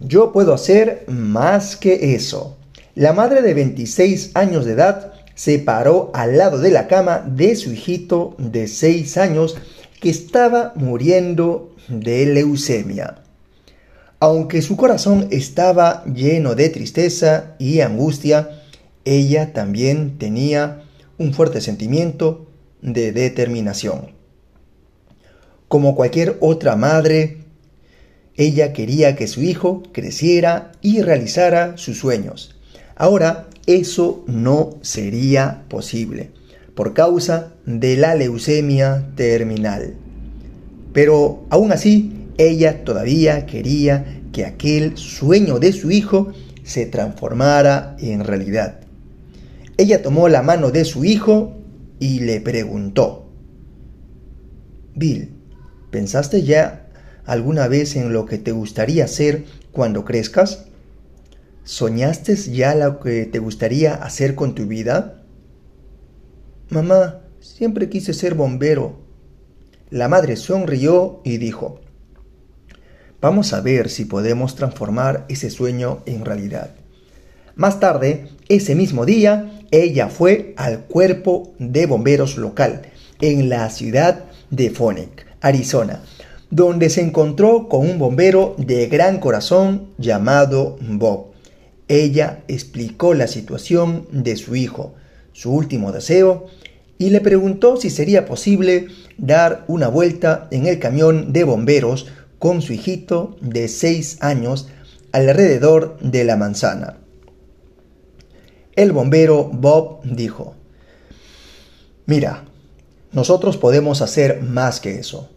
Yo puedo hacer más que eso. La madre de 26 años de edad se paró al lado de la cama de su hijito de 6 años que estaba muriendo de leucemia. Aunque su corazón estaba lleno de tristeza y angustia, ella también tenía un fuerte sentimiento de determinación. Como cualquier otra madre, ella quería que su hijo creciera y realizara sus sueños. Ahora eso no sería posible por causa de la leucemia terminal. Pero aún así, ella todavía quería que aquel sueño de su hijo se transformara en realidad. Ella tomó la mano de su hijo y le preguntó, Bill, ¿pensaste ya alguna vez en lo que te gustaría hacer cuando crezcas? ¿Soñaste ya lo que te gustaría hacer con tu vida? Mamá, siempre quise ser bombero. La madre sonrió y dijo, Vamos a ver si podemos transformar ese sueño en realidad. Más tarde, ese mismo día, ella fue al cuerpo de bomberos local en la ciudad de Phoenix, Arizona, donde se encontró con un bombero de gran corazón llamado Bob. Ella explicó la situación de su hijo, su último deseo, y le preguntó si sería posible dar una vuelta en el camión de bomberos con su hijito de seis años alrededor de la manzana. El bombero Bob dijo, Mira, nosotros podemos hacer más que eso.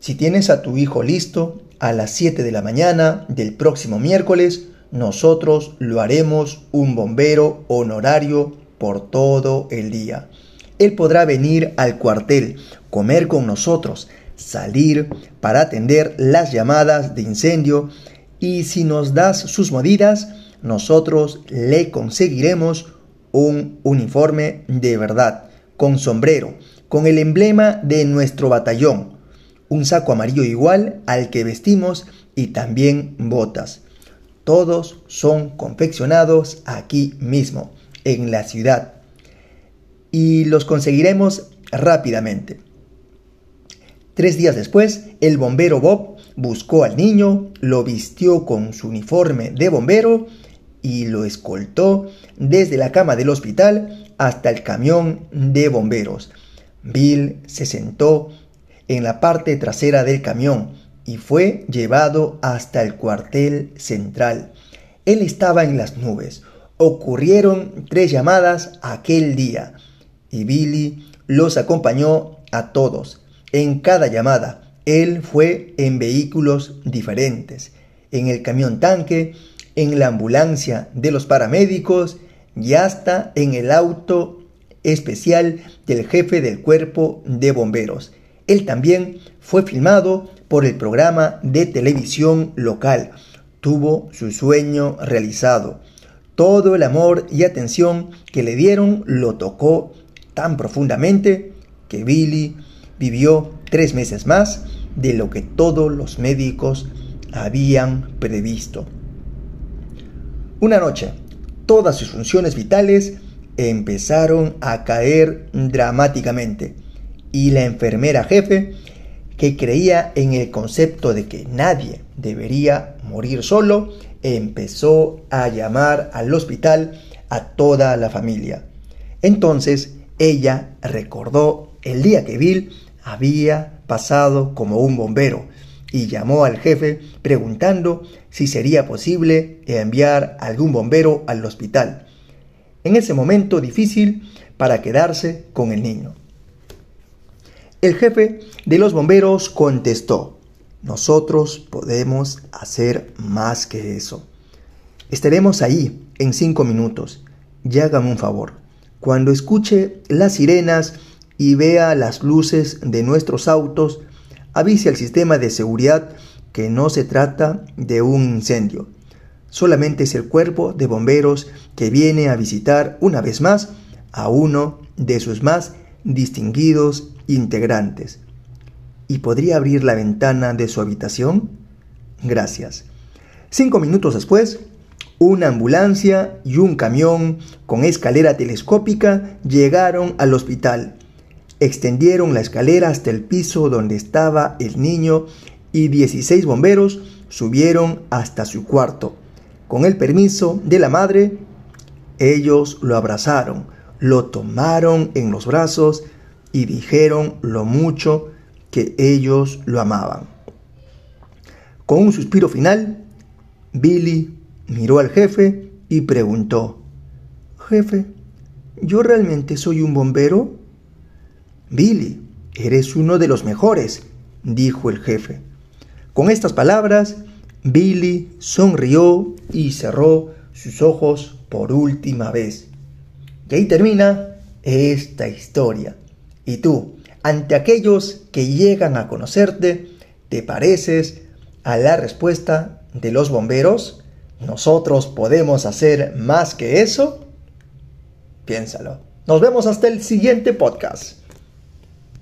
Si tienes a tu hijo listo a las 7 de la mañana del próximo miércoles, nosotros lo haremos un bombero honorario por todo el día. Él podrá venir al cuartel, comer con nosotros, salir para atender las llamadas de incendio y si nos das sus medidas, nosotros le conseguiremos un uniforme de verdad, con sombrero, con el emblema de nuestro batallón, un saco amarillo igual al que vestimos y también botas. Todos son confeccionados aquí mismo, en la ciudad, y los conseguiremos rápidamente. Tres días después, el bombero Bob buscó al niño, lo vistió con su uniforme de bombero y lo escoltó desde la cama del hospital hasta el camión de bomberos. Bill se sentó en la parte trasera del camión y fue llevado hasta el cuartel central. Él estaba en las nubes. Ocurrieron tres llamadas aquel día y Billy los acompañó a todos. En cada llamada, él fue en vehículos diferentes, en el camión tanque, en la ambulancia de los paramédicos y hasta en el auto especial del jefe del cuerpo de bomberos. Él también fue filmado por el programa de televisión local. Tuvo su sueño realizado. Todo el amor y atención que le dieron lo tocó tan profundamente que Billy vivió tres meses más de lo que todos los médicos habían previsto. Una noche, todas sus funciones vitales empezaron a caer dramáticamente y la enfermera jefe, que creía en el concepto de que nadie debería morir solo, empezó a llamar al hospital a toda la familia. Entonces ella recordó el día que Bill había pasado como un bombero y llamó al jefe preguntando si sería posible enviar algún bombero al hospital. En ese momento difícil para quedarse con el niño. El jefe de los bomberos contestó, nosotros podemos hacer más que eso. Estaremos ahí en cinco minutos. Y hágame un favor. Cuando escuche las sirenas y vea las luces de nuestros autos, avise al sistema de seguridad que no se trata de un incendio. Solamente es el cuerpo de bomberos que viene a visitar una vez más a uno de sus más distinguidos integrantes. ¿Y podría abrir la ventana de su habitación? Gracias. Cinco minutos después, una ambulancia y un camión con escalera telescópica llegaron al hospital. Extendieron la escalera hasta el piso donde estaba el niño y 16 bomberos subieron hasta su cuarto. Con el permiso de la madre, ellos lo abrazaron, lo tomaron en los brazos y dijeron lo mucho que ellos lo amaban. Con un suspiro final, Billy miró al jefe y preguntó, Jefe, ¿yo realmente soy un bombero? Billy, eres uno de los mejores, dijo el jefe. Con estas palabras, Billy sonrió y cerró sus ojos por última vez. Y ahí termina esta historia. Y tú, ante aquellos que llegan a conocerte, ¿te pareces a la respuesta de los bomberos? ¿Nosotros podemos hacer más que eso? Piénsalo. Nos vemos hasta el siguiente podcast.